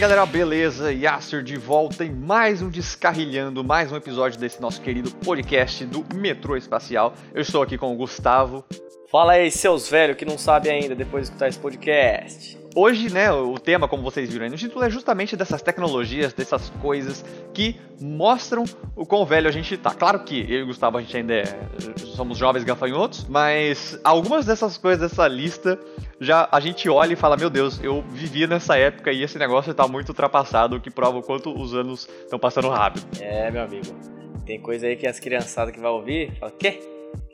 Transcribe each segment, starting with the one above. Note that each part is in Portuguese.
Aí galera, beleza? Yasser de volta em mais um Descarrilhando, mais um episódio desse nosso querido podcast do Metrô Espacial. Eu estou aqui com o Gustavo. Fala aí, seus velhos que não sabem ainda depois de escutar esse podcast. Hoje, né, o tema, como vocês viram aí no título, é justamente dessas tecnologias, dessas coisas que mostram o quão velho a gente tá. Claro que eu e o Gustavo, a gente ainda é, somos jovens gafanhotos, mas algumas dessas coisas dessa lista já a gente olha e fala, meu Deus, eu vivia nessa época e esse negócio tá muito ultrapassado, o que prova o quanto os anos estão passando rápido. É, meu amigo. Tem coisa aí que as criançadas que vai ouvir, fala, quê?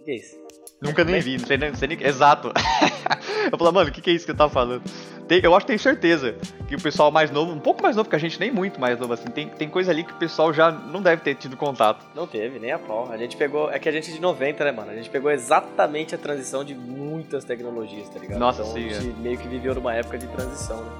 O que é isso? Nunca nem vi, não sei nem, não sei nem... Exato. eu falo, mano, o que, que é isso que eu tava falando? Tem, eu acho que tenho certeza que o pessoal mais novo, um pouco mais novo que a gente, nem muito mais novo assim, tem, tem coisa ali que o pessoal já não deve ter tido contato. Não teve, nem a pau. A gente pegou. É que a gente é de 90, né, mano? A gente pegou exatamente a transição de muitas tecnologias, tá ligado? Nossa, então, sim, A gente meio que viveu numa época de transição, né?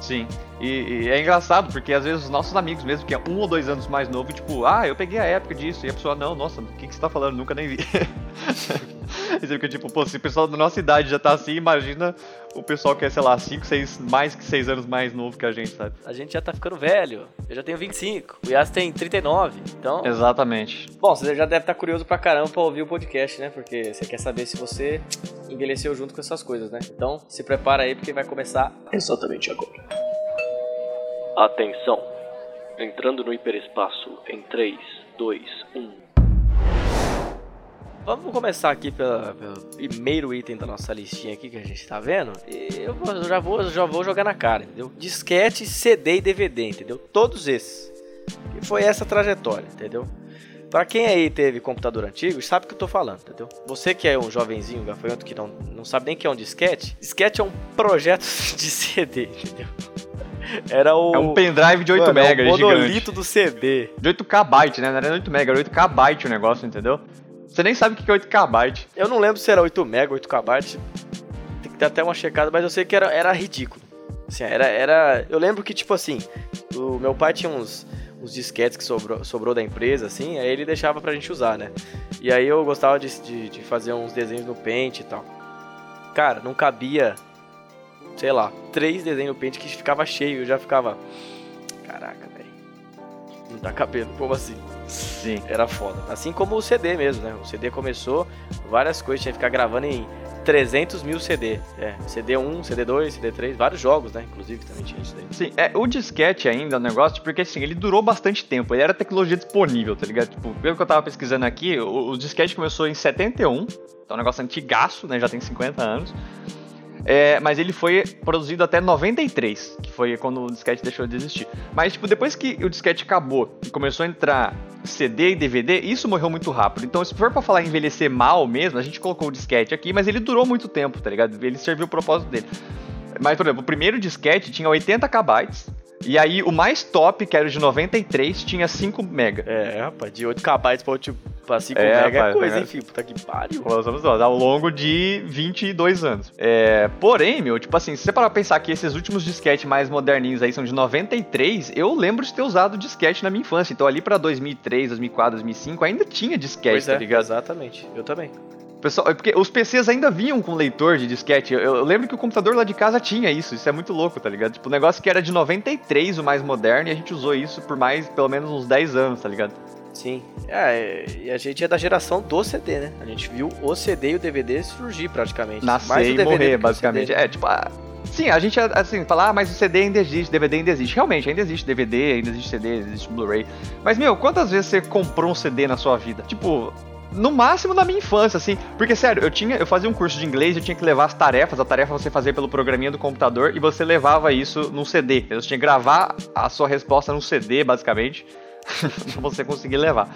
Sim. E, e é engraçado, porque às vezes os nossos amigos mesmo, que é um ou dois anos mais novo, tipo, ah, eu peguei a época disso, e a pessoa, não, nossa, o que, que você tá falando? Nunca nem vi. e você fica tipo, pô, se o pessoal da nossa idade já tá assim, imagina o pessoal que é, sei lá, 5, 6, mais que 6 anos mais novo que a gente, sabe? A gente já tá ficando velho. Eu já tenho 25. O Yas tem 39. Então. Exatamente. Bom, você já deve estar curioso pra caramba pra ouvir o podcast, né? Porque você quer saber se você envelheceu junto com essas coisas, né? Então, se prepara aí porque vai começar exatamente agora. Atenção! Entrando no hiperespaço em 3, 2, 1. Vamos começar aqui pela- pelo primeiro item da nossa listinha aqui que a gente tá vendo. E eu, vou- eu já, vou, já vou jogar na cara, entendeu? Disquete, CD e DVD, entendeu? Todos esses. E foi essa trajetória, entendeu? Pra quem aí teve computador antigo, sabe o que eu tô falando, entendeu? Você que é um jovenzinho, gafanhoto, que não, não sabe nem o que é um disquete. Disquete é um projeto de CD, entendeu? Era o... É um pendrive de 8 Mano, é MB, o gigante. monolito do CD. De 8k byte, né? Não era 8 MB, era 8k byte o negócio, entendeu? Você nem sabe o que é 8k byte. Eu não lembro se era 8 mega, 8 KB. Tem que ter até uma checada, mas eu sei que era, era ridículo. Assim, era, era. Eu lembro que, tipo assim, o meu pai tinha uns, uns disquetes que sobrou, sobrou da empresa, assim, aí ele deixava pra gente usar, né? E aí eu gostava de, de, de fazer uns desenhos no Paint e tal. Cara, não cabia, sei lá, três desenhos no Paint que ficava cheio, eu já ficava. Caraca, velho. Não tá cabendo, como assim? Sim. Era foda. Assim como o CD mesmo, né? O CD começou, várias coisas, tinha que ficar gravando em 300 mil CD. É, CD1, CD2, CD3, vários jogos, né? Inclusive também tinha isso daí. Sim, é, o disquete ainda é um negócio, porque assim, ele durou bastante tempo, ele era tecnologia disponível, tá ligado? Tipo, pelo que eu tava pesquisando aqui, o, o disquete começou em 71, então é um negócio antigaço, né? Já tem 50 anos. É, mas ele foi produzido até 93, que foi quando o disquete deixou de existir. Mas, tipo, depois que o disquete acabou e começou a entrar CD e DVD, isso morreu muito rápido. Então, se for pra falar envelhecer mal mesmo, a gente colocou o disquete aqui, mas ele durou muito tempo, tá ligado? Ele serviu o propósito dele. Mas, por exemplo, o primeiro disquete tinha 80 KB, e aí o mais top, que era o de 93, tinha 5 MB. É, rapaz, de 8 KB pra, tipo, pra 5 É, é rapaz, coisa, né? hein, filho? Puta que pariu. Nós vamos nós, ao longo de 22 anos. É, porém, meu, tipo assim, se você parar pra pensar que esses últimos disquetes mais moderninhos aí são de 93, eu lembro de ter usado disquete na minha infância. Então ali pra 2003, 2004, 2005 ainda tinha disquete, Pois tá é, ligado? exatamente. Eu também. Pessoal, é porque os PCs ainda vinham com leitor de disquete. Eu, eu lembro que o computador lá de casa tinha isso. Isso é muito louco, tá ligado? Tipo, o negócio que era de 93, o mais moderno, e a gente usou isso por mais, pelo menos uns 10 anos, tá ligado? Sim. É, e a gente é da geração do CD, né? A gente viu o CD e o DVD surgir praticamente. Mais Nascer o e morrer, basicamente. É, tipo, ah, sim, a gente, assim, fala, ah, mas o CD ainda existe, DVD ainda existe. Realmente, ainda existe DVD, ainda existe CD, existe Blu-ray. Mas, meu, quantas vezes você comprou um CD na sua vida? Tipo, no máximo na minha infância, assim. Porque, sério, eu tinha, eu fazia um curso de inglês, eu tinha que levar as tarefas, a tarefa você fazia pelo programinha do computador e você levava isso num CD. Você tinha que gravar a sua resposta num CD, basicamente, pra você conseguir levar.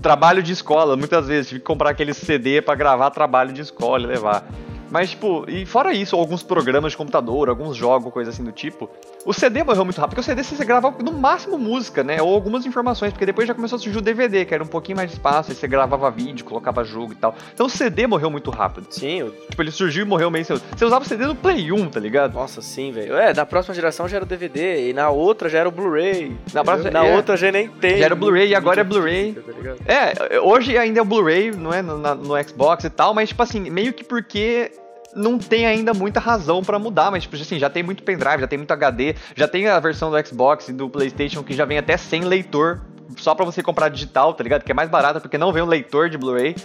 Trabalho de escola, muitas vezes tive que comprar aquele CD pra gravar trabalho de escola e levar. Mas, tipo, e fora isso, alguns programas de computador, alguns jogos, coisa assim do tipo, o CD morreu muito rápido, porque o CD você grava no máximo música, né? Ou algumas informações, porque depois já começou a surgir o DVD, que era um pouquinho mais de espaço, aí você gravava vídeo, colocava jogo e tal. Então o CD morreu muito rápido. Sim, o- Tipo, ele surgiu e morreu meio cedo. Você usava o CD no Play 1, tá ligado? nossa, sim, velho. É, da próxima geração já era o DVD, e na outra já era o Blu-ray. Na próxima- na é. outra já nem tem. Já era o Blu-ray e agora é Blu-ray. tá? É, hoje ainda é o Blu-ray, não é? No, na- no Xbox e tal, mas, tipo assim, meio que porque não tem ainda muita razão pra mudar, mas tipo assim, já tem muito pendrive, já tem muito HD, já tem a versão do Xbox e do PlayStation que já vem até sem leitor, só pra você comprar digital, tá ligado? Que é mais barato porque não vem um leitor de Blu-ray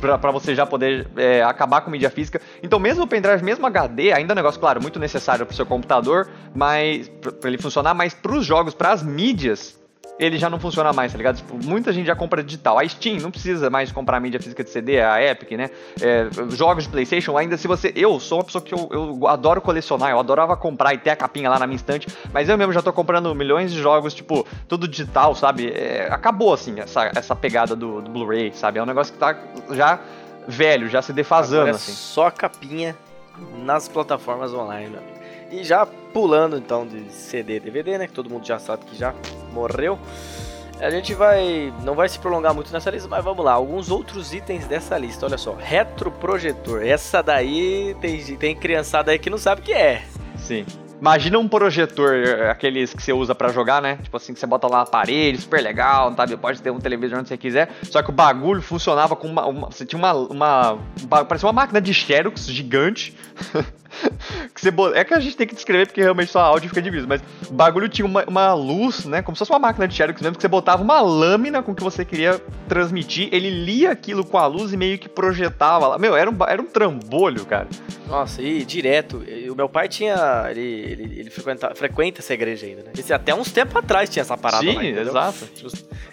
pra você já poder é, acabar com mídia física. Então, mesmo o pendrive, mesmo HD, ainda é um negócio, claro, muito necessário pro seu computador, mas pra ele funcionar, mas pros jogos, pras mídias, ele já não funciona mais, tá ligado? Tipo, muita gente já compra digital. A Steam não precisa mais comprar mídia física de CD, a Epic, né? É, jogos de PlayStation, ainda se você. Eu sou uma pessoa que eu, eu adoro colecionar, eu adorava comprar e ter a capinha lá na minha estante, mas eu mesmo já tô comprando milhões de jogos, tipo, tudo digital, sabe? É, acabou, assim, essa, essa pegada do, do Blu-ray, sabe? É um negócio que tá já velho, já se defasando, Agora é assim. só capinha nas plataformas online, meu amigo. E já pulando então de CD DVD, né? Que todo mundo já sabe que já morreu. A gente vai. Não vai se prolongar muito nessa lista, mas vamos lá. Alguns outros itens dessa lista. Olha só. Retroprojetor. Essa daí tem, tem criançada aí que não sabe o que é. Sim. Imagina um projetor, aqueles que você usa pra jogar, né? Tipo assim, que você bota lá na parede, super legal, sabe? Pode ter um televisor onde você quiser. Só que o bagulho funcionava com uma. uma- você tinha uma, uma parecia uma máquina de Xerox gigante. que você É que a gente tem que descrever porque realmente só áudio fica difícil, mas o bagulho tinha uma, uma luz, né? Como se fosse uma máquina de Xerox mesmo, que você botava uma lâmina com o que você queria transmitir, ele lia aquilo com a luz e meio que projetava lá. Meu, era um, era um trambolho, cara. Nossa, e direto. O meu pai tinha. Ele, ele, ele frequenta, frequenta essa igreja ainda, né? Esse, até uns tempos atrás tinha essa parada Sim, lá, exato.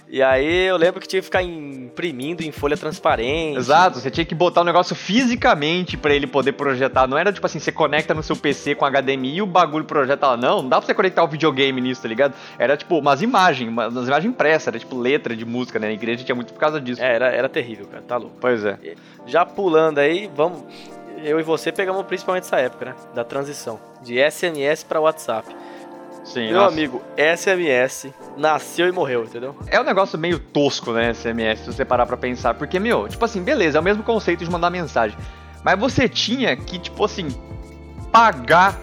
E aí eu lembro que tinha que ficar imprimindo em folha transparente. Exato, você tinha que botar o negócio fisicamente pra ele poder projetar. Não era tipo assim, você conecta no seu PC com HDMI e o bagulho projeta lá. Não, não dá pra você conectar o videogame nisso, tá ligado? Era tipo umas imagens, umas umas imagens impressas, era tipo letra de música, né? Na igreja tinha muito por causa disso. É, era, era terrível, cara, tá louco. Pois é. Já pulando aí, vamos. Eu e você pegamos principalmente essa época, né? Da transição. De SMS pra WhatsApp. Sim, Meu nossa. amigo, SMS nasceu e morreu, entendeu? É um negócio meio tosco, né, SMS, se você parar pra pensar. Porque, meu, tipo assim, beleza, é o mesmo conceito de mandar mensagem. Mas você tinha que, tipo assim, pagar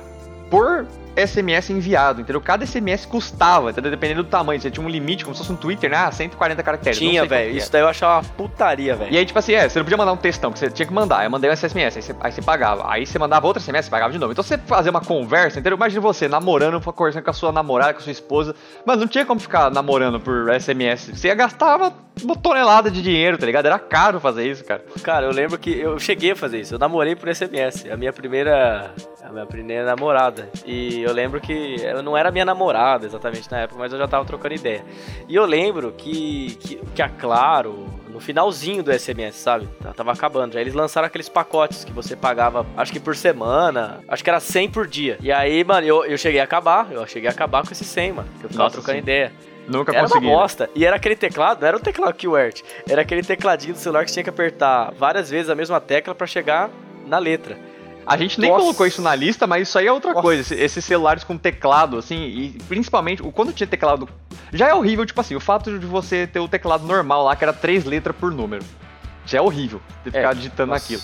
por SMS enviado, entendeu? Cada SMS custava, entendeu? Dependendo do tamanho. Você tinha um limite, como se fosse um Twitter, né? Ah, 140 caracteres. Tinha, velho. Isso é. daí eu achava uma putaria, velho. E aí, tipo assim, é, você não podia mandar um textão, que você tinha que mandar. Aí eu mandei um SMS, aí você, aí você pagava. Aí você mandava outro SMS, você pagava de novo. Então você fazer uma conversa, entendeu? Imagina você namorando, conversando com a sua namorada, com a sua esposa. Mas não tinha como ficar namorando por SMS. Você ia gastar uma, tonelada de dinheiro, tá ligado? Era caro fazer isso, cara. Cara, eu lembro que eu cheguei a fazer isso. Eu namorei por SMS. A minha primeira. A minha primeira namorada. E eu lembro que ela não era minha namorada exatamente na época, mas eu já tava trocando ideia. E eu lembro que, que, que a Claro, no finalzinho do SMS, sabe? Ela Tava acabando. Já eles lançaram aqueles pacotes que você pagava, acho que por semana, acho que era 100 por dia. E aí, mano, eu, eu cheguei a acabar. Eu cheguei a acabar com esse 100, mano. Que eu ficava Nossa, trocando sim. ideia. Nunca Era consegui. uma bosta. E era aquele teclado, não era um teclado QWERTY. Era aquele tecladinho do celular que você tinha que apertar várias vezes a mesma tecla pra chegar na letra. A gente nem Nossa. colocou isso na lista, mas isso aí é outra Nossa. coisa. esse- Esses celulares com teclado, assim, e principalmente, o- quando tinha teclado. Já é horrível, tipo assim, o fato de você ter o teclado normal lá, que era três letras por número. Já é horrível de ficar digitando Nossa, aquilo.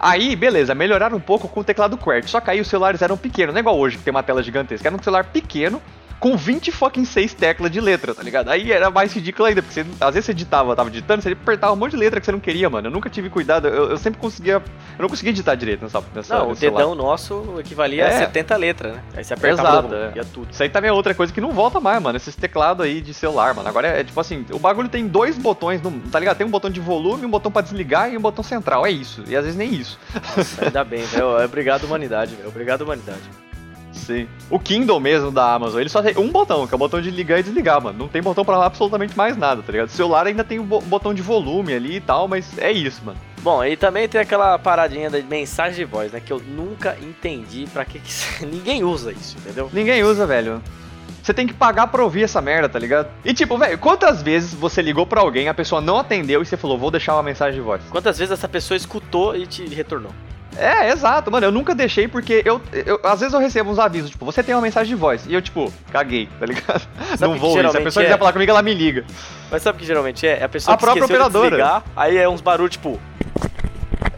Aí, beleza, melhoraram um pouco com o teclado QWERTY. Só que aí os celulares eram pequenos, não é igual hoje que tem uma tela gigantesca. Era um celular pequeno com 20 fucking 6 teclas de letra, tá ligado? Aí era mais ridículo ainda, porque você, às vezes você editava, tava digitando, você apertava um monte de letra que você não queria, mano. Eu nunca tive cuidado, eu, eu sempre conseguia. Eu não conseguia digitar direito nessa, nessa Não, o celular. dedão nosso equivalia a É. 70 letras, né? Aí você apertava Exato, blum, é. ia tudo. Isso aí também é outra coisa que não volta mais, mano. Esses teclados aí de celular, mano. Agora é, é tipo assim, o bagulho tem dois botões, no- tá ligado? Tem um botão de volume, um botão pra desligar e um botão central. É isso. E às vezes nem isso. Nossa, ainda bem, velho. Obrigado, humanidade, velho. Obrigado, humanidade. Sim. O Kindle mesmo da Amazon, ele só tem um botão, que é o botão de ligar e desligar, mano. Não tem botão pra absolutamente mais nada, tá ligado? O celular ainda tem bo- botão de volume ali e tal, mas é isso, mano. Bom, e também tem aquela paradinha da mensagem de voz, né? Que eu nunca entendi pra que, que ninguém usa isso, entendeu? Ninguém usa, velho. Você tem que pagar pra ouvir essa merda, tá ligado? E tipo, velho, quantas vezes você ligou pra alguém, a pessoa não atendeu e você falou, vou deixar uma mensagem de voz? Quantas vezes essa pessoa escutou e te retornou? É, exato, mano. Eu nunca deixei porque eu, eu- Às vezes eu recebo uns avisos, tipo, você tem uma mensagem de voz. E eu, tipo, caguei, tá ligado? não vou. Se a pessoa é? quiser falar comigo, ela me liga. Mas sabe o que geralmente é? É a pessoa A que própria esqueceu de operadora. desligar, aí é uns barulhos tipo...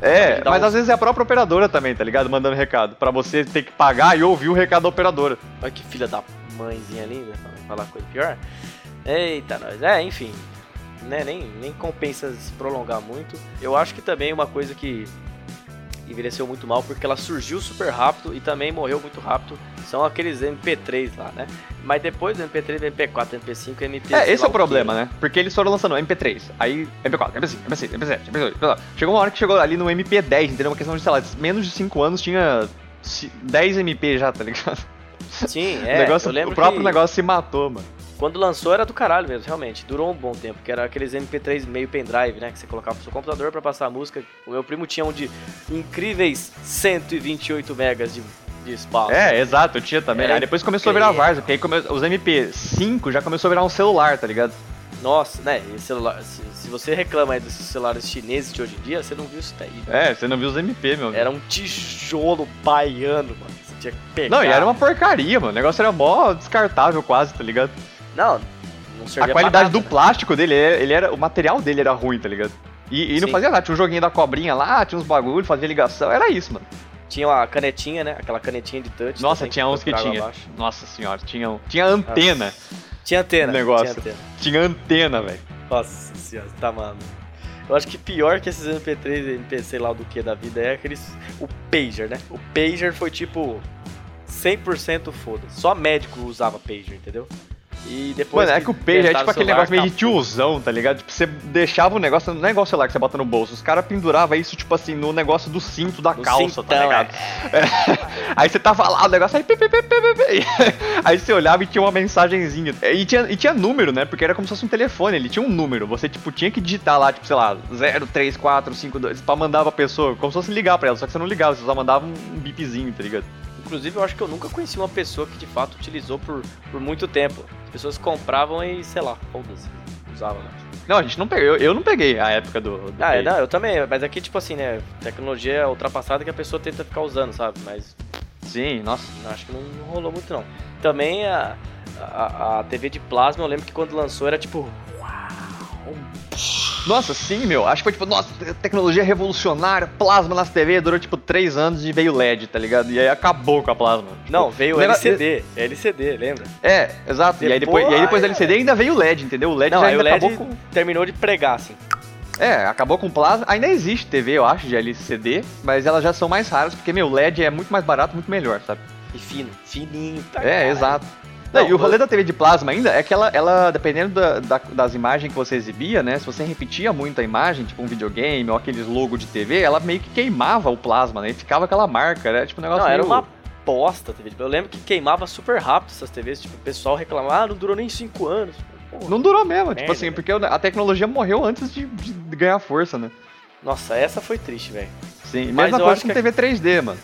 É, mas um- às vezes é a própria operadora também, tá ligado? Mandando recado. Pra você ter que pagar e ouvir o recado da operadora. Olha que filha da mãezinha linda, falar coisa pior. Eita, nós. É, enfim. Né, nem, nem compensa se prolongar muito. Eu acho que também uma coisa que. Envelheceu muito mal porque ela surgiu super rápido e também morreu muito rápido. São aqueles MP3 lá, né? Mas depois do MP3, MP4, MP5, MP. É, esse é o problema, né? Porque eles foram lançando MP3, aí MP4, MP5, MP6, MP7, MP8. Chegou uma hora que chegou ali no MP10, entendeu? Uma questão de, sei lá, menos de 5 anos tinha 10 MP já, tá ligado? Sim, o é. negócio, eu lembro o próprio que negócio se matou, mano. Quando lançou era do caralho mesmo, realmente. Durou um bom tempo, que era aqueles MP3 meio pendrive, né? Que você colocava no seu computador pra passar a música. O meu primo tinha um de incríveis 128 megas de, de espaço. É, exato, eu tinha também. Era aí depois começou a virar. Varsa, porque aí come... os MP5 já começou a virar um celular, tá ligado? Nossa, né? E celular, se, se você reclama aí desses celulares chineses de hoje em dia, você não viu isso daí. É, você não viu os MP, meu. Era um tijolo baiano, mano. Você tinha que pegar. Não, e era uma porcaria, mano. O negócio era mó descartável quase, tá ligado? Não, não servia A qualidade nada, do né? plástico dele, ele era. O material dele era ruim, tá ligado? E, e não Sim. fazia nada, tinha um joguinho da cobrinha lá, tinha uns bagulho, fazia ligação, era isso, mano. Tinha uma canetinha, né? Aquela canetinha de touch. Nossa, tinha uns que tinha. abaixo. Nossa senhora, tinha, um- tinha antena. Tinha antena. Negócio. Tinha antena. Tinha antena, velho. Nossa senhora, tá maluco. Eu acho que pior que esses MP3, MP, sei lá do que da vida, é aqueles. O Pager, né? O Pager foi tipo. 100% foda. Só médico usava Pager, entendeu? E depois. Mano, é que o Page é tipo aquele celular, negócio meio de tiozão, tá ligado? Tipo, você deixava o negócio, não é igual o celular que você bota no bolso, os caras penduravam isso, tipo assim, no negócio do cinto da No calça, tá cintão, ligado? É. Aí você tava lá, o negócio aí, pi, pi, pi, aí você olhava e tinha uma mensagenzinha. E tinha, e tinha número, né? Porque era como se fosse um telefone, ele tinha um número. Você, tipo, tinha que digitar lá, tipo, sei lá, 03452 pra mandar pra pessoa, como se fosse ligar pra ela, só que você não ligava, você só mandava um, um bipzinho, tá ligado? Inclusive, eu acho que eu nunca conheci uma pessoa que de fato utilizou por, por muito tempo. As pessoas compravam e, sei lá, foda-se, usavam, né? Não, a gente não pegou, eu, eu não peguei a época do. do Ah, Page. não, eu também, mas aqui, tipo assim, né? Tecnologia é ultrapassada que a pessoa tenta ficar usando, sabe? Mas Sim, nossa. acho que não, não rolou muito, não. Também a, a, a TV de plasma, eu lembro que quando lançou era tipo. Uau! Nossa, sim, meu. Acho que foi tipo, nossa, tecnologia revolucionária, plasma nas TV, durou tipo 3 anos e veio LED, tá ligado? E aí acabou com a plasma. Tipo, Não, veio LCD, LCD, lembra? É, exato. e, aí depois, e aí depois da LCD ainda veio o LED, entendeu? O LED Não, já aí o ainda LED acabou com. terminou de pregar, assim. É, acabou com plasma. Ainda existe TV, eu acho, de LCD, mas elas já são mais raras, porque, meu, o LED é muito mais barato, muito melhor, sabe? E fino, fininho. pra É, exato. Não, e o rolê da TV de plasma ainda é que ela, ela dependendo da- da- das imagens que você exibia, né? Se você repetia muito a imagem, tipo um videogame ou aqueles logos de TV, ela meio que queimava o plasma, né? E ficava aquela marca, era tipo um negócio Não, era meio- uma bosta a TV. Eu lembro que queimava super rápido essas TVs. Tipo, o pessoal reclamava, ah, não durou nem 5 anos. Porra. Não durou mesmo, tipo assim, né? porque a tecnologia morreu antes de, de ganhar força, né? Nossa, essa foi triste, velho. Sim, Mas mesma coisa acho com que- TV 3D, mano.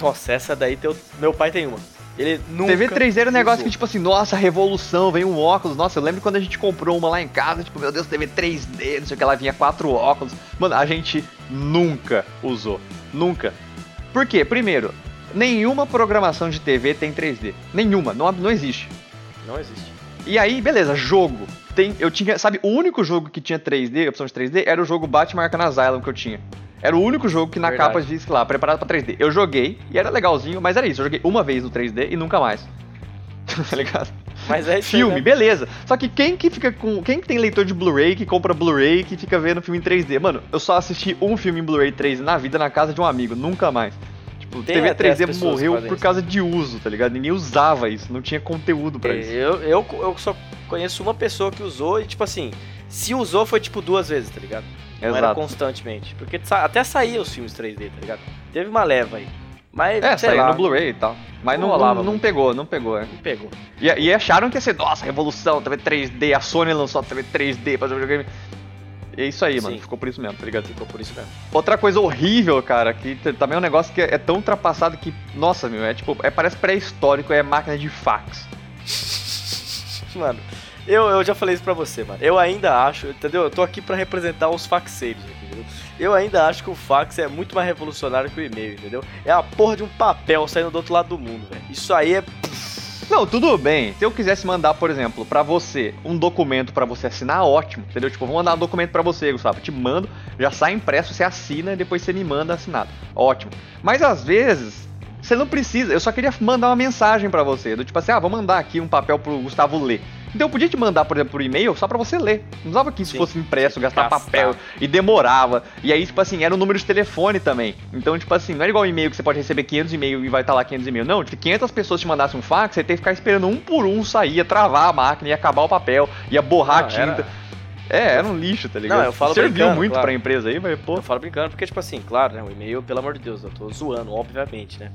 Nossa, essa daí teu... meu pai tem uma. Ele nunca. TV 3D era um negócio que, tipo assim, nossa, revolução, vem um óculos. Nossa, eu lembro quando a gente comprou uma lá em casa, tipo, meu Deus, TV 3D, não sei o que, ela vinha quatro óculos. Mano, a gente nunca usou. Nunca. Por quê? Primeiro, nenhuma programação de TV tem 3D. Nenhuma, não, não existe. Não existe. E aí, beleza, jogo. Tem, eu tinha, sabe, o único jogo que tinha 3D, opção de 3D, era o jogo Batman Arkham Asylum que eu tinha. Era o único jogo que na Verdade. capa disse lá, preparado pra 3D. Eu joguei e era legalzinho, mas era isso. Eu joguei uma vez no 3D e nunca mais. tá ligado? Mas é isso Filme, né? beleza. Só que quem que fica com. Quem que tem leitor de Blu-ray que compra Blu-ray que fica vendo filme em 3D? Mano, eu só assisti um filme em Blu-ray 3D na vida na casa de um amigo, nunca mais. Tipo, Tem TV até as 3D pessoas que morreu por causa de uso, tá ligado? Ninguém usava isso, não tinha conteúdo pra isso. Eu, eu, eu só conheço uma pessoa que usou e, tipo assim, se usou foi tipo duas vezes, tá ligado? Não era Exato. constantemente. Porque até saía os filmes 3D, tá ligado? Teve uma leva aí. Mas, É, saiu lá, no Blu-ray e tal. Mas Não não, rolava não, não pegou, não pegou, é. não pegou. E, e acharam que ia ser, nossa, revolução, TV 3D, a Sony lançou a TV 3D pra fazer videogame. E é isso aí, mano, Sim. ficou por isso mesmo, tá ligado? Ficou por isso mesmo. Outra coisa horrível, cara, que também é um negócio que é, é tão ultrapassado que, nossa, meu, é tipo, é, parece pré-histórico, é máquina de fax. Mano, eu, eu já falei isso pra você, mano. Eu ainda acho, entendeu? Eu tô aqui pra representar os faxeiros entendeu? Eu ainda acho que o fax é muito mais revolucionário que o e-mail, entendeu? É a porra de um papel saindo do outro lado do mundo, velho. Isso aí é. Não, tudo bem. Se eu quisesse mandar, por exemplo, pra você um documento pra você assinar, ótimo, entendeu? Tipo, vou mandar um documento pra você, Gustavo. Te mando, já sai impresso, você assina e depois você me manda assinado. Ótimo. Mas às vezes, você não precisa. Eu só queria mandar uma mensagem pra você, do tipo assim, ah, vou mandar aqui um papel pro Gustavo ler. Então eu podia te mandar, por exemplo, por e-mail só pra você ler. Não usava que isso Sim. fosse impresso, gastar papel e demorava. E aí, tipo assim, era o número de telefone também. Então, tipo assim, não era igual e-mail que você pode receber 500 e-mail e vai estar lá 500 e-mail. Não, se 500 pessoas te mandassem um fax, você tem que ficar esperando um por um sair, ia travar a máquina, ia acabar o papel, ia borrar a tinta. era- É, era um lixo, tá ligado? Não, eu falo Serviu muito claro. pra empresa aí, mas, pô. Eu falo brincando porque, tipo assim, claro, né? O e-mail, pelo amor de Deus, eu tô zoando, obviamente, né?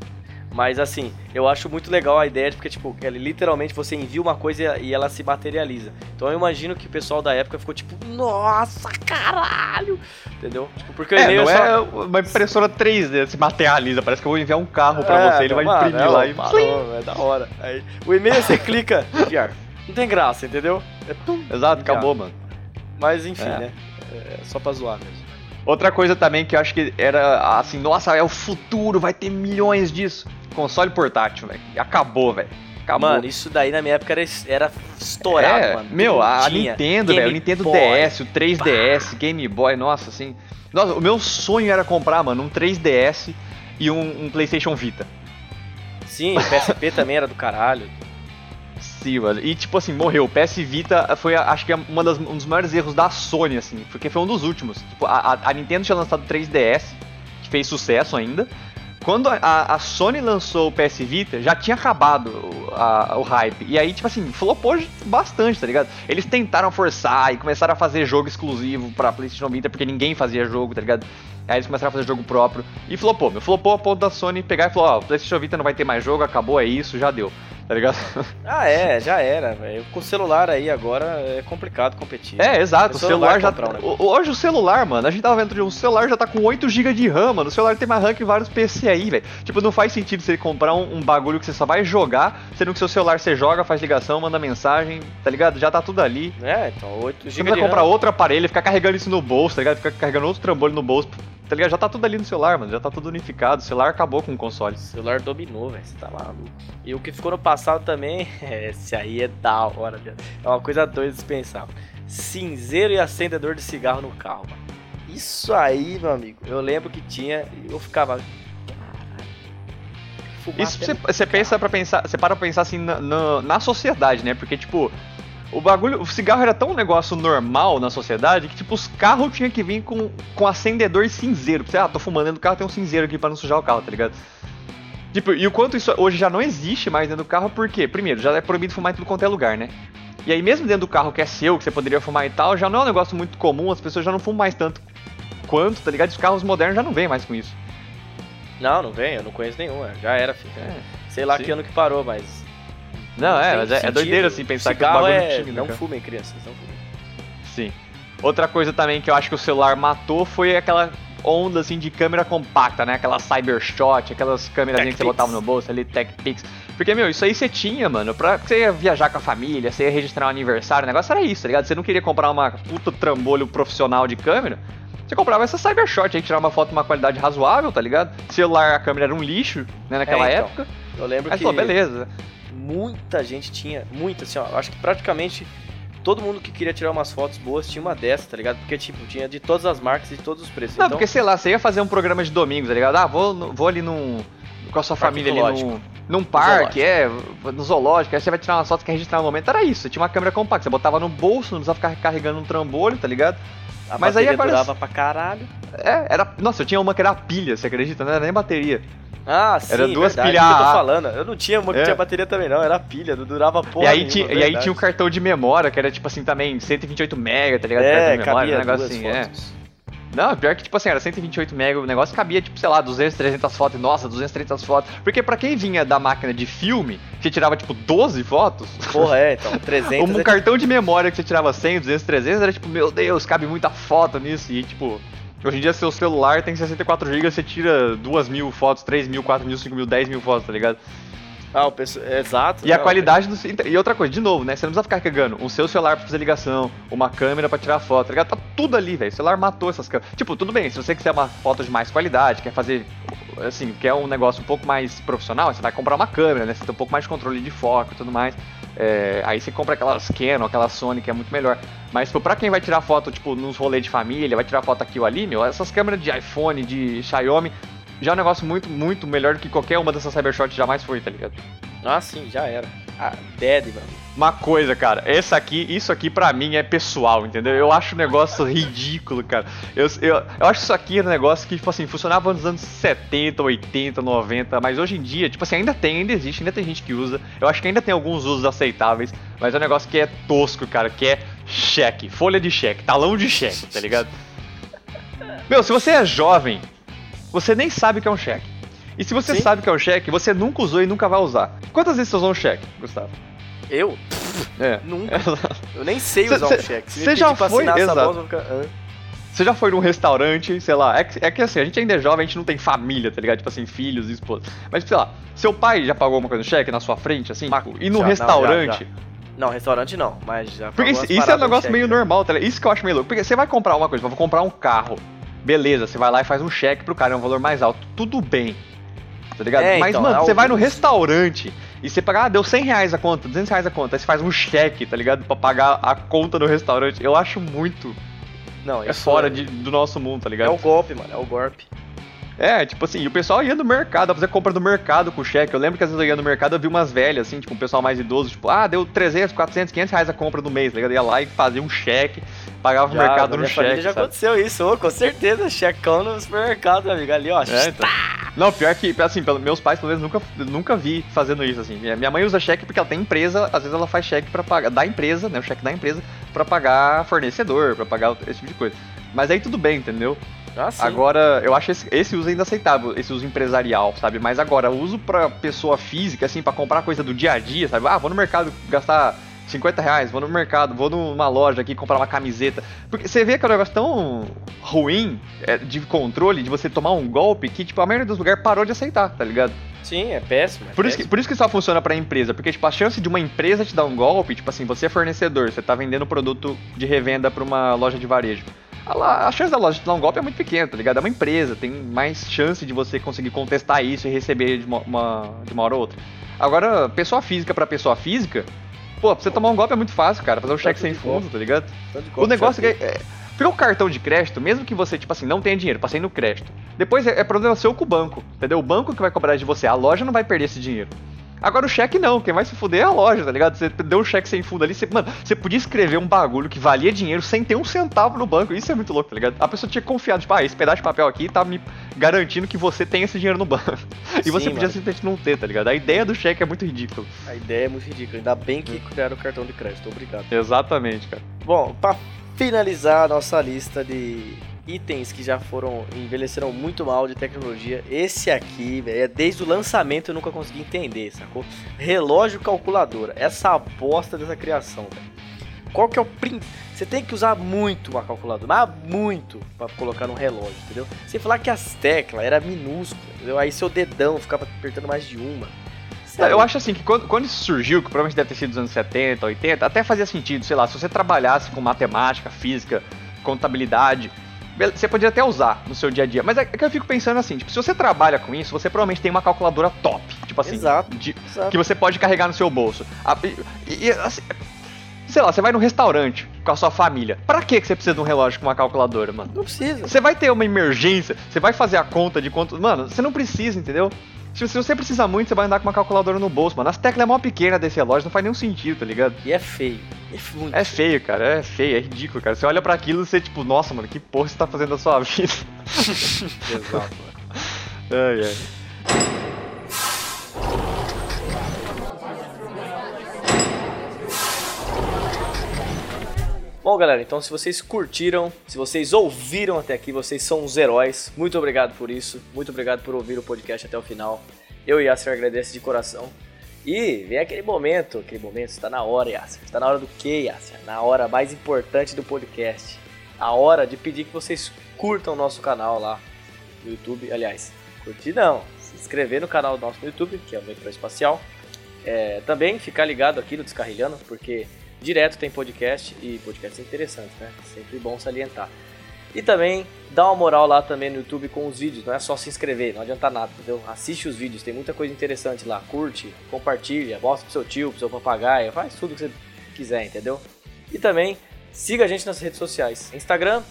Mas assim, eu acho muito legal a ideia de porque, tipo, ele, literalmente você envia uma coisa e ela se materializa. Então eu imagino que o pessoal da época ficou tipo, nossa, caralho! Entendeu? Tipo, porque o É, e-mail não é é só. uma impressora 3D, se materializa. Parece que eu vou enviar um carro pra É, você, ele vai mano, imprimir é, lá e. parou, é da hora. Aí, o e-mail você clica, enviar. Não tem graça, entendeu? É tum, Exato, enviar. acabou, mano. Mas enfim, É. né? É só pra zoar mesmo. Outra coisa também que eu acho que era assim, nossa, é o futuro, vai ter milhões disso. Console portátil, velho. Acabou, velho. Acabou. Mano, isso daí na minha época era, era estourado, é, mano. meu, a tinha. Nintendo, velho, o Nintendo Boy. DS, o 3DS, Game Boy, nossa, assim. Nossa, o meu sonho era comprar, mano, um 3DS e um, um PlayStation Vita. Sim, o PSP também era do caralho. E tipo assim, morreu. O PS Vita foi, acho que, uma das- um dos maiores erros da Sony, assim, porque foi um dos últimos. Tipo, a, a- Nintendo tinha lançado o 3DS, que fez sucesso ainda. Quando a- a, Sony lançou o PS Vita, já tinha acabado o, a- o hype. E aí, tipo assim, flopou bastante, tá ligado? Eles tentaram forçar e começaram a fazer jogo exclusivo pra PlayStation Vita, porque ninguém fazia jogo, tá ligado? Aí eles começaram a fazer jogo próprio. E flopou, meu. Flopou a ponto da Sony pegar e falou: Ó, o PlayStation Vita não vai ter mais jogo, acabou, é isso, já deu. Tá ligado? Ah, é, já era, velho. Com o celular aí agora é complicado competir. É, exato. O celular já. comprar Hoje o celular, mano, a gente tava vendo de um celular já tá com 8 GB de RAM, mano. O celular tem mais RAM que vários PC aí, velho. Tipo, não faz sentido você comprar um, um bagulho que você só vai jogar, sendo que seu celular você joga, faz ligação, manda mensagem, tá ligado? Já tá tudo ali. É, então 8 Você vai comprar RAM. outro aparelho, ficar carregando isso no bolso, tá ligado? Ficar carregando outro trambolho no bolso, tá ligado? Já tá tudo ali no celular, mano. Já tá tudo unificado. O celular acabou com o console. O celular dominou, velho. Você tá maluco. E o que ficou no passado também, esse aí é da hora, velho. É uma coisa doida de se pensar. Cinzeiro e acendedor de cigarro no carro, mano. Isso aí, meu amigo. Eu lembro que tinha. e Eu ficava. Isso você, pensa para pensar, você para pra pensar assim na, na, na sociedade, né? Porque tipo, o bagulho, o cigarro era tão um negócio normal na sociedade que tipo os carros tinham que vir com com acendedor cinzeiro. Você, ah, tô fumando dentro do carro, tem um cinzeiro aqui pra não sujar o carro, tá ligado? Tipo, e o quanto isso hoje já não existe mais dentro do carro, por quê? Primeiro, já é proibido fumar em tudo quanto é lugar, né? E aí mesmo dentro do carro que é seu, que você poderia fumar e tal, já não é um negócio muito comum, as pessoas já não fumam mais tanto quanto, tá ligado? Os carros modernos já não vêm mais com isso. Não, não vem, eu não conheço nenhum. é, Já era, filho. É. Sei lá sim. que ano que parou, mas. Não, é, mas é, é doideira assim pensar que o Cigarro bagulho é... tinha, né, Não cara? fumem, crianças, não fumem. Sim. Outra coisa também que eu acho que o celular matou foi aquela onda assim de câmera compacta, né? Aquela Cybershot, aquelas câmeras que você botava no bolso ali, TechPix. Porque, meu, isso aí você tinha, mano, pra você ia viajar com a família, você ia registrar um aniversário, o negócio era isso, tá ligado? Você não queria comprar uma puta trambolho profissional de câmera, você comprava essa Cybershot aí, que tirava uma foto de uma qualidade razoável, tá ligado? Celular, a câmera era um lixo, né, naquela É, então. época. Eu lembro Aí que falou, beleza. Muita gente tinha, muita, assim, ó, acho que praticamente todo mundo que queria tirar umas fotos boas tinha uma dessa, tá ligado? Porque, tipo, tinha de todas as marcas e de todos os preços. Não, então, porque sei lá, você ia fazer um programa de domingos, tá ligado? Ah, vou, vou ali num. com a sua Parque família ali num, num parque, é, no zoológico, aí você vai tirar umas fotos que registrar no momento. Era isso, tinha uma câmera compacta, você botava no bolso, não precisava ficar carregando um trambolho, tá ligado? a mas aí agora- durava pra caralho. É, era. Nossa, eu tinha uma que era pilha, você acredita? Não era nem bateria. Ah, sim, Era duas pilhas eu tô falando. Eu não tinha uma que É. tinha bateria também, não. Era pilha, não durava porra e aí, nenhuma, tinha, e aí tinha o cartão de memória, que era tipo assim também, 128 MB, tá ligado? cartão É, de memória, um negócio assim, é. fotos. Não, pior que, tipo assim, era 128 MB, o negócio cabia, tipo, sei lá, 200, 300 fotos. Nossa, 200, 300 fotos. Porque pra quem vinha da máquina de filme, que tirava, tipo, 12 fotos, Porra, é, então, 300 um é cartão de memória que você tirava 100, 200, 300, era tipo, meu Deus, cabe muita foto nisso. E, tipo, hoje em dia seu celular tem 64 GB, você tira 2 mil fotos, 3 mil, 4 mil, 5 mil, 10 mil fotos, tá ligado? Ah, o pessoal... Exato. E a não, qualidade do. E outra coisa, de novo, né? Você não precisa ficar carregando um seu celular pra fazer ligação, uma câmera pra tirar foto, tá ligado? Tá tudo ali, velho. O celular matou essas câmeras. Tipo, tudo bem, se você quiser uma foto de mais qualidade, quer fazer. Assim, quer um negócio um pouco mais profissional, você vai comprar uma câmera, né? Você tem um pouco mais de controle de foco e tudo mais. É, aí você compra aquelas Canon, aquela Sony, que é muito melhor. Mas, tipo, pra quem vai tirar foto, tipo, nos rolês de família, vai tirar foto aqui ou ali, meu, essas câmeras de iPhone, de Xiaomi, já é um negócio muito, muito melhor do que qualquer uma dessas Cybershot jamais foi, tá ligado? Ah, sim, já era. Ah, dead, mano. Uma coisa, cara, essa aqui, isso aqui pra mim é pessoal, entendeu? Eu acho um negócio ridículo, cara. Eu, eu, eu acho isso aqui um negócio que, tipo assim, funcionava nos anos 70, 80, 90, mas hoje em dia, tipo assim, ainda tem, ainda existe, ainda tem gente que usa. Eu acho que ainda tem alguns usos aceitáveis, mas é um negócio que é tosco, cara, que é cheque, folha de cheque, talão de cheque, tá ligado? Meu, se você é jovem, você nem sabe o que é um cheque. E se você Sim. sabe o que é um cheque, você nunca usou e nunca vai usar. Quantas vezes você usou um cheque, Gustavo? Eu? É. Nunca. Eu nem sei usar cê- um cheque. Se me cê pedir já foi- exato. voz, vou ficar... Você já foi num restaurante, sei lá, é que, é que assim, a gente ainda é jovem, a gente não tem família, tá ligado? Tipo assim, filhos e esposa. Mas, sei lá, seu pai já pagou alguma coisa no cheque na sua frente, assim? Mas- Tipo, e no já, não, restaurante? já, Não, restaurante não, mas já Porque pagou isso, é um negócio meio né? normal, tá ligado? Isso que eu acho meio louco. Porque você vai comprar uma coisa, vai comprar um carro, beleza, você vai lá e faz um cheque pro cara, é um valor mais alto, tudo bem. Tá ligado? É, Mas, então, mano, é você vai no restaurante e você paga, ah, deu 100 reais a conta, 200 reais a conta, aí você faz um cheque, tá ligado? Pra pagar a conta do restaurante. Eu acho muito. Não, É fora de- do nosso mundo, tá ligado? É o golpe, mano, é o golpe. É, tipo assim, o pessoal ia no mercado, fazer compra no mercado com cheque. Eu lembro que às vezes eu ia no mercado, eu vi umas velhas, assim, tipo, um pessoal mais idoso, tipo, ah, deu 300, 400, 500 reais a compra no mês, tá ligado? Ia lá e fazia um cheque, pagava o Já, mercado na no cheque, já sabe? aconteceu isso, ô, com certeza, checão no supermercado, meu amigo, ali, ó. É, então. Não, pior que, assim, meus pais, pelo menos, nunca, nunca vi fazendo isso, assim. Minha mãe usa cheque porque ela tem empresa, às vezes ela faz cheque pra pagar, da empresa, né, o cheque da empresa, pra pagar fornecedor, pra pagar esse tipo de coisa. Mas aí tudo bem, entendeu? Ah. Agora, eu acho esse, esse uso ainda aceitável, esse uso empresarial, sabe? Mas agora, o uso pra pessoa física, assim, pra comprar coisa do dia a dia, sabe? Ah, vou no mercado gastar 50 reais, vou no mercado, vou numa loja aqui comprar uma camiseta. Porque você vê que é um negócio tão ruim é, de controle, de você tomar um golpe, que, tipo, a maioria dos lugares parou de aceitar, tá ligado? Sim, é péssimo. é Por isso, que, péssimo. por isso que só funciona pra empresa, porque, tipo, a chance de uma empresa te dar um golpe, tipo assim, você é fornecedor, você tá vendendo produto de revenda pra uma loja de varejo. A, la- a chance da loja te dar um golpe é muito pequena, tá ligado? É uma empresa, tem mais chance de você conseguir contestar isso e receber de uma, uma- de uma hora ou outra. Agora, pessoa física pra pessoa física, pô, pra você tomar um golpe é muito fácil, cara, fazer um cheque Tanto sem fundo, golpe. tá ligado? Tanto de O golpe negócio já é que. É, porque o cartão de crédito, mesmo que você, tipo assim, não tenha dinheiro, passei no crédito. Depois é, é problema seu com o banco, entendeu? O banco que vai cobrar de você, a loja não vai perder esse dinheiro. Agora o cheque não, quem vai se fuder é a loja, tá ligado? Você deu um cheque sem fundo ali, você, mano, você podia escrever um bagulho que valia dinheiro sem ter um centavo no banco. Isso é muito louco, tá ligado? A pessoa tinha confiado, tipo, ah, esse pedaço de papel aqui tá me garantindo que você tem esse dinheiro no banco. E Sim, você podia mano. simplesmente não ter, tá ligado? A ideia do cheque é muito ridícula. A ideia é muito ridícula. Ainda bem que criaram o cartão de crédito. Obrigado. Exatamente, cara. Bom, pra finalizar a nossa lista de itens que já foram envelheceram muito mal de tecnologia, esse aqui, velho, é desde o lançamento eu nunca consegui entender, sacou? Relógio calculadora, essa bosta dessa criação, velho. Qual que é o prin... Você tem que usar muito uma calculadora, mas muito pra colocar no relógio, entendeu? Sem falar que as teclas eram minúsculas, entendeu? Aí seu dedão ficava apertando mais de uma. É Eu acho assim que quando, quando isso surgiu, que provavelmente deve ter sido dos anos 70, 80, até fazia sentido, sei lá, se você trabalhasse com matemática, física, contabilidade, você poderia até usar no seu dia a dia. Mas é que eu fico pensando assim, tipo, se você trabalha com isso, você provavelmente tem uma calculadora top, tipo assim, Exato. de- Exato. que você pode carregar no seu bolso. E- e, assim, sei lá, você vai no restaurante com a sua família. Pra que que você precisa de um relógio com uma calculadora, mano? Não precisa. Você vai ter uma emergência, você vai fazer a conta de quanto. Mano, você não precisa, entendeu? Se, se você precisa muito, você vai andar com uma calculadora no bolso, mano. As teclas é mó pequena desse relógio, não faz nenhum sentido, tá ligado? E é feio. É muito É feio, cara, é feio, é ridículo, cara. Você olha pra aquilo e você, tipo, nossa, mano, que porra você tá fazendo da sua vida? Exato. Ai, ai. Bom, galera, então se vocês curtiram, se vocês ouviram até aqui, vocês são os heróis. Muito obrigado por isso. Muito obrigado por ouvir o podcast até o final. Eu e Yasser agradece de coração. E vem aquele momento, aquele momento, está na hora, Yasser. Está na hora do quê, Yasser? Na hora mais importante do podcast. A hora de pedir que vocês curtam o nosso canal lá no YouTube. Aliás, curtir não, se inscrever no canal nosso no YouTube, que é o Metrô Espacial. É, também ficar ligado aqui no Descarrilhando, porque direto tem podcast e podcast é interessante, né? Sempre bom salientar. E também dá uma moral lá também no YouTube com os vídeos, não é só se inscrever, não adianta nada, entendeu? Assiste os vídeos, tem muita coisa interessante lá, curte, compartilha, mostra pro seu tio, pro seu papagaio, faz tudo que você quiser, entendeu? E também siga a gente nas redes sociais, Instagram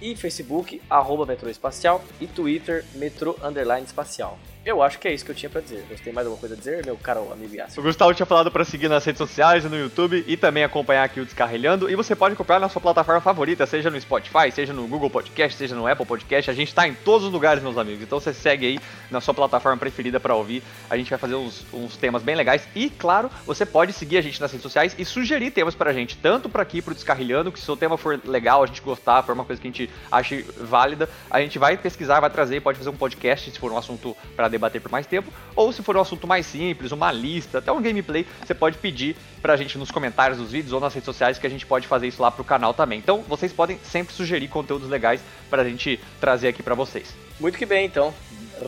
e Facebook, arroba Metrô Espacial e Twitter, Metrô Underline Espacial. Eu acho que é isso que eu tinha pra dizer. Você tem mais alguma coisa a dizer, meu caro amigo O Yassi? Gustavo tinha falado pra seguir nas redes sociais no YouTube e também acompanhar aqui o Descarrilhando. E você pode comprar na sua plataforma favorita, seja no Spotify, seja no Google Podcast, seja no Apple Podcast. A gente tá em todos os lugares, meus amigos. Então você segue aí na sua plataforma preferida pra ouvir. A gente vai fazer uns, uns temas bem legais. E, claro, você pode seguir a gente nas redes sociais e sugerir temas pra gente, tanto pra aqui pro Descarrilhando, que se o tema for legal, a gente gostar, for uma coisa que a gente ache válida, a gente vai pesquisar, vai trazer, pode fazer um podcast se for um assunto pra debater por mais tempo, ou se for um assunto mais simples, uma lista, até um gameplay, você pode pedir pra gente nos comentários dos vídeos ou nas redes sociais que a gente pode fazer isso lá pro canal também. Então, vocês podem sempre sugerir conteúdos legais pra gente trazer aqui pra vocês. Muito que bem, então.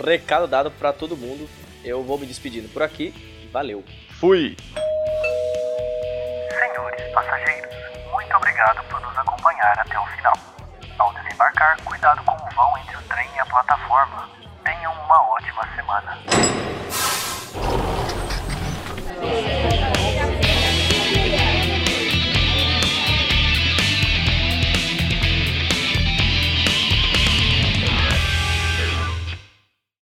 Recado dado pra todo mundo. Eu vou me despedindo por aqui. Valeu. Fui! Senhores passageiros, muito obrigado por nos acompanhar até o final. Ao desembarcar, cuidado com o vão entre o trem e a plataforma. Tenham uma ótima semana.